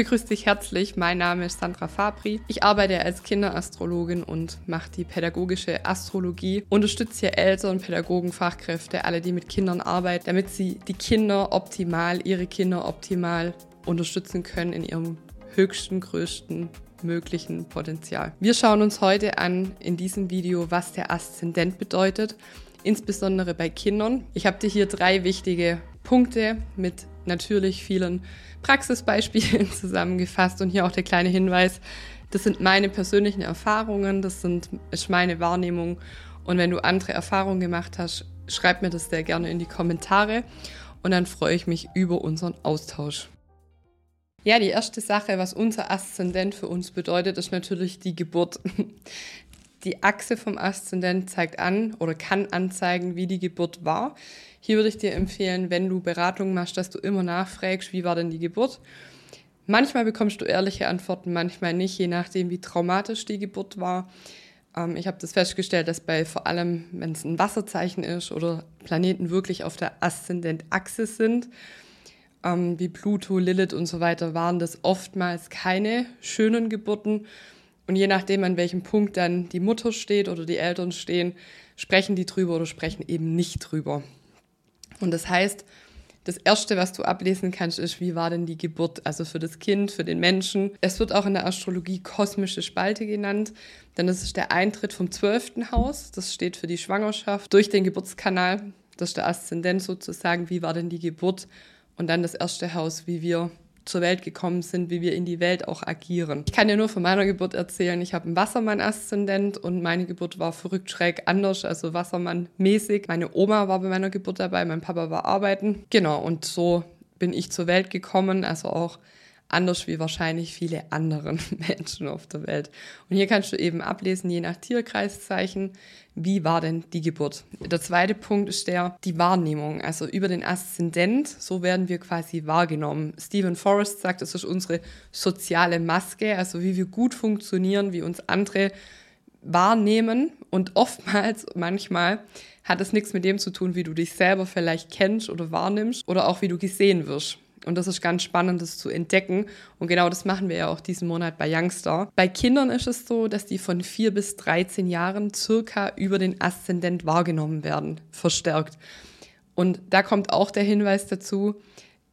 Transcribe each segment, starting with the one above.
begrüße dich herzlich. Mein Name ist Sandra Fabri. Ich arbeite als Kinderastrologin und mache die pädagogische Astrologie. Unterstütze hier Eltern, Pädagogen, Fachkräfte, alle, die mit Kindern arbeiten, damit sie die Kinder optimal, ihre Kinder optimal unterstützen können in ihrem höchsten, größten möglichen Potenzial. Wir schauen uns heute an in diesem Video, was der Aszendent bedeutet, insbesondere bei Kindern. Ich habe dir hier drei wichtige Punkte mit natürlich vielen Praxisbeispielen zusammengefasst und hier auch der kleine Hinweis, das sind meine persönlichen Erfahrungen, das sind, ist meine Wahrnehmung und wenn du andere Erfahrungen gemacht hast, schreib mir das sehr gerne in die Kommentare und dann freue ich mich über unseren Austausch. Ja, die erste Sache, was unser Aszendent für uns bedeutet, ist natürlich die Geburt. Die Achse vom Aszendent zeigt an oder kann anzeigen, wie die Geburt war. Hier würde ich dir empfehlen, wenn du Beratungen machst, dass du immer nachfragst, wie war denn die Geburt. Manchmal bekommst du ehrliche Antworten, manchmal nicht, je nachdem, wie traumatisch die Geburt war. Ähm, ich habe das festgestellt, dass bei vor allem, wenn es ein Wasserzeichen ist oder Planeten wirklich auf der Aszendentachse sind, ähm, wie Pluto, Lilith und so weiter, waren das oftmals keine schönen Geburten. Und je nachdem, an welchem Punkt dann die Mutter steht oder die Eltern stehen, sprechen die drüber oder sprechen eben nicht drüber. Und das heißt, das Erste, was du ablesen kannst, ist, wie war denn die Geburt, also für das Kind, für den Menschen. Es wird auch in der Astrologie kosmische Spalte genannt, denn das ist der Eintritt vom zwölften Haus, das steht für die Schwangerschaft, durch den Geburtskanal, das ist der Aszendent sozusagen, wie war denn die Geburt und dann das erste Haus, wie wir zur Welt gekommen sind, wie wir in die Welt auch agieren. Ich kann dir nur von meiner Geburt erzählen. Ich habe einen Wassermann-Aszendent und meine Geburt war verrückt schräg anders, also Wassermann-mäßig. Meine Oma war bei meiner Geburt dabei, mein Papa war arbeiten. Genau, und so bin ich zur Welt gekommen, also auch anders wie wahrscheinlich viele anderen Menschen auf der Welt. Und hier kannst du eben ablesen, je nach Tierkreiszeichen, wie war denn die Geburt. Der zweite Punkt ist der, die Wahrnehmung, also über den Aszendent, so werden wir quasi wahrgenommen. Stephen Forrest sagt, das ist unsere soziale Maske, also wie wir gut funktionieren, wie uns andere wahrnehmen und oftmals, manchmal, hat es nichts mit dem zu tun, wie du dich selber vielleicht kennst oder wahrnimmst oder auch wie du gesehen wirst. Und das ist ganz spannend, das zu entdecken. Und genau das machen wir ja auch diesen Monat bei Youngster. Bei Kindern ist es so, dass die von 4 bis 13 Jahren circa über den Aszendent wahrgenommen werden, verstärkt. Und da kommt auch der Hinweis dazu,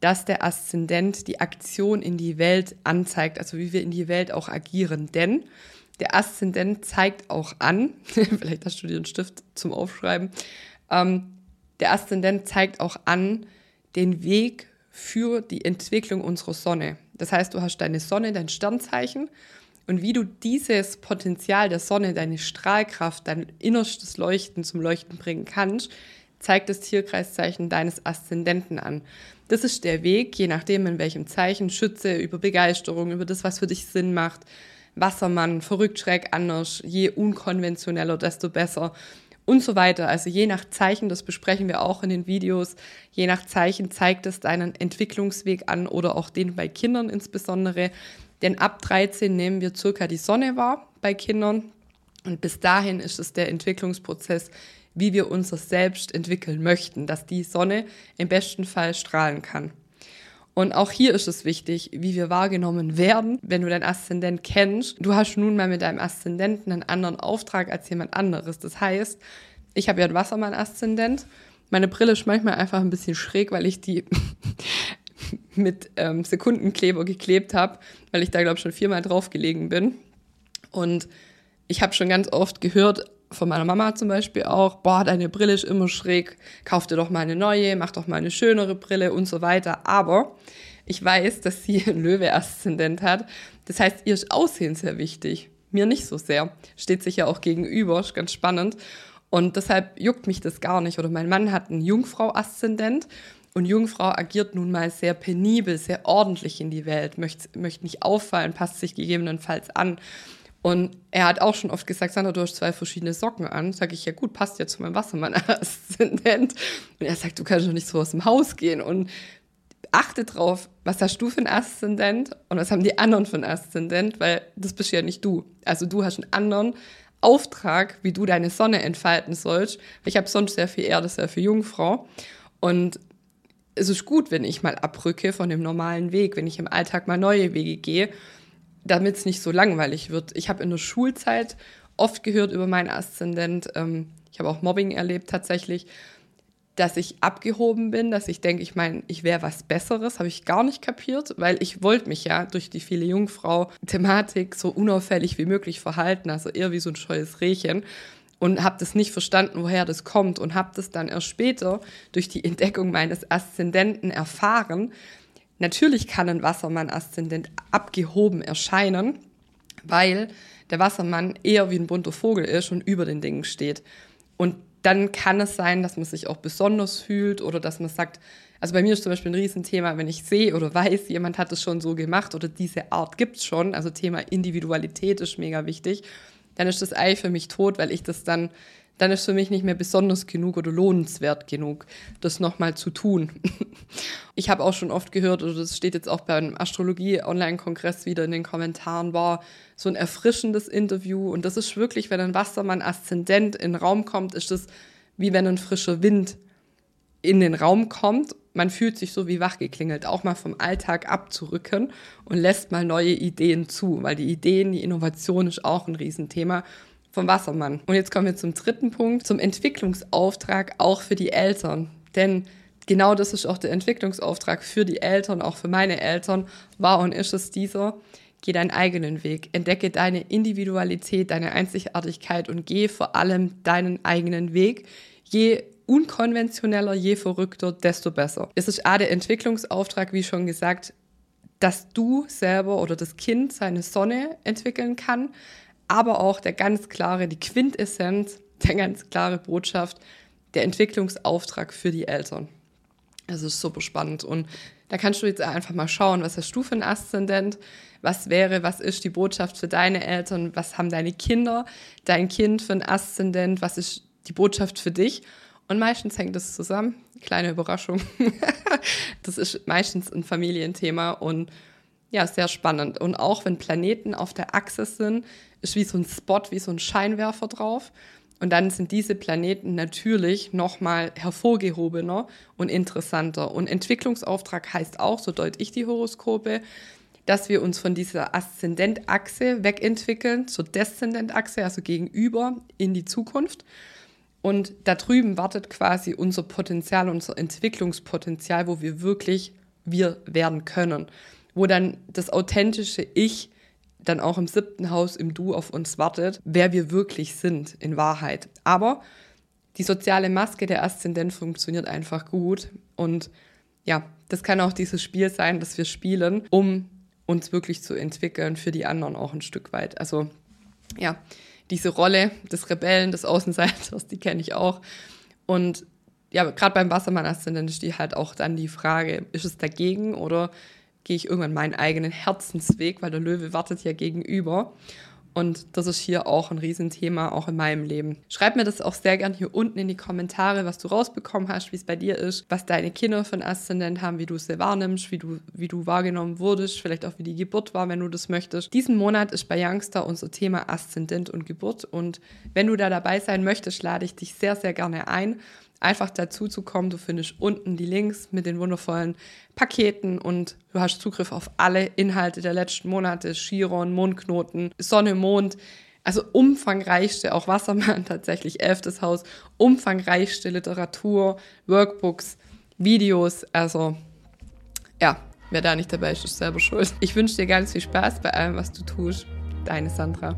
dass der Aszendent die Aktion in die Welt anzeigt, also wie wir in die Welt auch agieren. Denn der Aszendent zeigt auch an, vielleicht hast du dir einen Stift zum Aufschreiben, ähm, der Aszendent zeigt auch an den Weg für die Entwicklung unserer Sonne. Das heißt, du hast deine Sonne, dein Sternzeichen und wie du dieses Potenzial der Sonne, deine Strahlkraft, dein innerstes Leuchten zum Leuchten bringen kannst, zeigt das Tierkreiszeichen deines Aszendenten an. Das ist der Weg, je nachdem in welchem Zeichen, Schütze, über Begeisterung, über das, was für dich Sinn macht, Wassermann, verrückt, schräg, anders, je unkonventioneller, desto besser und so weiter. Also je nach Zeichen, das besprechen wir auch in den Videos, je nach Zeichen zeigt es deinen Entwicklungsweg an oder auch den bei Kindern insbesondere. Denn ab 13 nehmen wir circa die Sonne wahr bei Kindern und bis dahin ist es der Entwicklungsprozess, wie wir unser Selbst entwickeln möchten, dass die Sonne im besten Fall strahlen kann. Und auch hier ist es wichtig, wie wir wahrgenommen werden, wenn du dein Aszendent kennst. Du hast nun mal mit deinem Aszendenten einen anderen Auftrag als jemand anderes. Das heißt, ich habe ja einen Wassermann-Aszendent. Meine Brille ist manchmal einfach ein bisschen schräg, weil ich die mit ähm, Sekundenkleber geklebt habe, weil ich da, glaube ich, schon viermal drauf gelegen bin. Und ich habe schon ganz oft gehört, von meiner Mama zum Beispiel auch, boah, deine Brille ist immer schräg, kauf dir doch mal eine neue, mach doch mal eine schönere Brille und so weiter. Aber ich weiß, dass sie einen Löwe-Aszendent hat. Das heißt, ihr ist Aussehen sehr wichtig. Mir nicht so sehr. Steht sich ja auch gegenüber, ist ganz spannend. Und deshalb juckt mich das gar nicht. Oder mein Mann hat einen Jungfrau-Aszendent. Und Jungfrau agiert nun mal sehr penibel, sehr ordentlich in die Welt, möchte, möchte nicht auffallen, passt sich gegebenenfalls an. Und er hat auch schon oft gesagt, Sandra, du hast zwei verschiedene Socken an. Sag ich, ja gut, passt ja zu meinem Wassermann-Aszendent. Und er sagt, du kannst doch nicht so aus dem Haus gehen. Und achte drauf, was hast du für ein Aszendent und was haben die anderen für ein Aszendent, weil das bist ja nicht du. Also du hast einen anderen Auftrag, wie du deine Sonne entfalten sollst. Ich habe sonst sehr viel Erde, sehr viel Jungfrau. Und es ist gut, wenn ich mal abrücke von dem normalen Weg, wenn ich im Alltag mal neue Wege gehe, damit es nicht so langweilig wird. Ich habe in der Schulzeit oft gehört über meinen Aszendent, ähm, ich habe auch Mobbing erlebt tatsächlich, dass ich abgehoben bin, dass ich denke, ich meine, ich wäre was Besseres, habe ich gar nicht kapiert, weil ich wollte mich ja durch die viele Jungfrau-Thematik so unauffällig wie möglich verhalten, also eher wie so ein scheues Rehchen und habe das nicht verstanden, woher das kommt und habe das dann erst später durch die Entdeckung meines Aszendenten erfahren. Natürlich kann ein Wassermann-Aszendent abgehoben erscheinen, weil der Wassermann eher wie ein bunter Vogel ist und über den Dingen steht. Und dann kann es sein, dass man sich auch besonders fühlt oder dass man sagt, also bei mir ist zum Beispiel ein Riesenthema, wenn ich sehe oder weiß, jemand hat es schon so gemacht oder diese Art gibt es schon, also Thema Individualität ist mega wichtig dann ist das Ei für mich tot, weil ich das dann, dann ist für mich nicht mehr besonders genug oder lohnenswert genug, das nochmal zu tun. ich habe auch schon oft gehört, oder das steht jetzt auch beim Astrologie-Online-Kongress wieder in den Kommentaren, war so ein erfrischendes Interview. Und das ist wirklich, wenn ein Wassermann-Aszendent in den Raum kommt, ist das wie wenn ein frischer Wind in den Raum kommt man fühlt sich so wie wachgeklingelt, auch mal vom Alltag abzurücken und lässt mal neue Ideen zu, weil die Ideen, die Innovation ist auch ein Riesenthema vom Wassermann. Und jetzt kommen wir zum dritten Punkt, zum Entwicklungsauftrag auch für die Eltern. Denn genau das ist auch der Entwicklungsauftrag für die Eltern, auch für meine Eltern, war und ist es dieser. Geh deinen eigenen Weg, entdecke deine Individualität, deine Einzigartigkeit und geh vor allem deinen eigenen Weg. Je unkonventioneller, je verrückter, desto besser. Es ist A, der Entwicklungsauftrag, wie schon gesagt, dass du selber oder das Kind seine Sonne entwickeln kann, aber auch der ganz klare, die Quintessenz, der ganz klare Botschaft, der Entwicklungsauftrag für die Eltern. Das ist super spannend und da kannst du jetzt einfach mal schauen, was hast du für ein Aszendent, was wäre, was ist die Botschaft für deine Eltern, was haben deine Kinder, dein Kind für ein Aszendent, was ist die Botschaft für dich und meistens hängt es zusammen. Kleine Überraschung. das ist meistens ein Familienthema und ja, sehr spannend. Und auch wenn Planeten auf der Achse sind, ist wie so ein Spot, wie so ein Scheinwerfer drauf. Und dann sind diese Planeten natürlich nochmal hervorgehobener und interessanter. Und Entwicklungsauftrag heißt auch, so deute ich die Horoskope, dass wir uns von dieser Aszendentachse wegentwickeln zur Deszendentachse, also gegenüber in die Zukunft. Und da drüben wartet quasi unser Potenzial, unser Entwicklungspotenzial, wo wir wirklich wir werden können. Wo dann das authentische Ich dann auch im siebten Haus im Du auf uns wartet, wer wir wirklich sind in Wahrheit. Aber die soziale Maske der Aszendent funktioniert einfach gut. Und ja, das kann auch dieses Spiel sein, das wir spielen, um uns wirklich zu entwickeln, für die anderen auch ein Stück weit. Also ja, diese Rolle des Rebellen, des Außenseiters, die kenne ich auch. Und ja, gerade beim Wassermann-Aszendent die halt auch dann die Frage, ist es dagegen oder gehe ich irgendwann meinen eigenen Herzensweg, weil der Löwe wartet ja gegenüber. Und das ist hier auch ein Riesenthema, auch in meinem Leben. Schreib mir das auch sehr gern hier unten in die Kommentare, was du rausbekommen hast, wie es bei dir ist, was deine Kinder ein Aszendent haben, wie du es wahrnimmst, wie du, wie du wahrgenommen wurdest, vielleicht auch wie die Geburt war, wenn du das möchtest. Diesen Monat ist bei Youngster unser Thema Aszendent und Geburt. Und wenn du da dabei sein möchtest, lade ich dich sehr, sehr gerne ein einfach dazu zu kommen. Du findest unten die Links mit den wundervollen Paketen und du hast Zugriff auf alle Inhalte der letzten Monate, Chiron, Mondknoten, Sonne, Mond. Also umfangreichste, auch Wassermann tatsächlich, elftes Haus, umfangreichste Literatur, Workbooks, Videos. Also ja, wer da nicht dabei ist, ist selber schuld. Ich wünsche dir ganz viel Spaß bei allem, was du tust. Deine Sandra.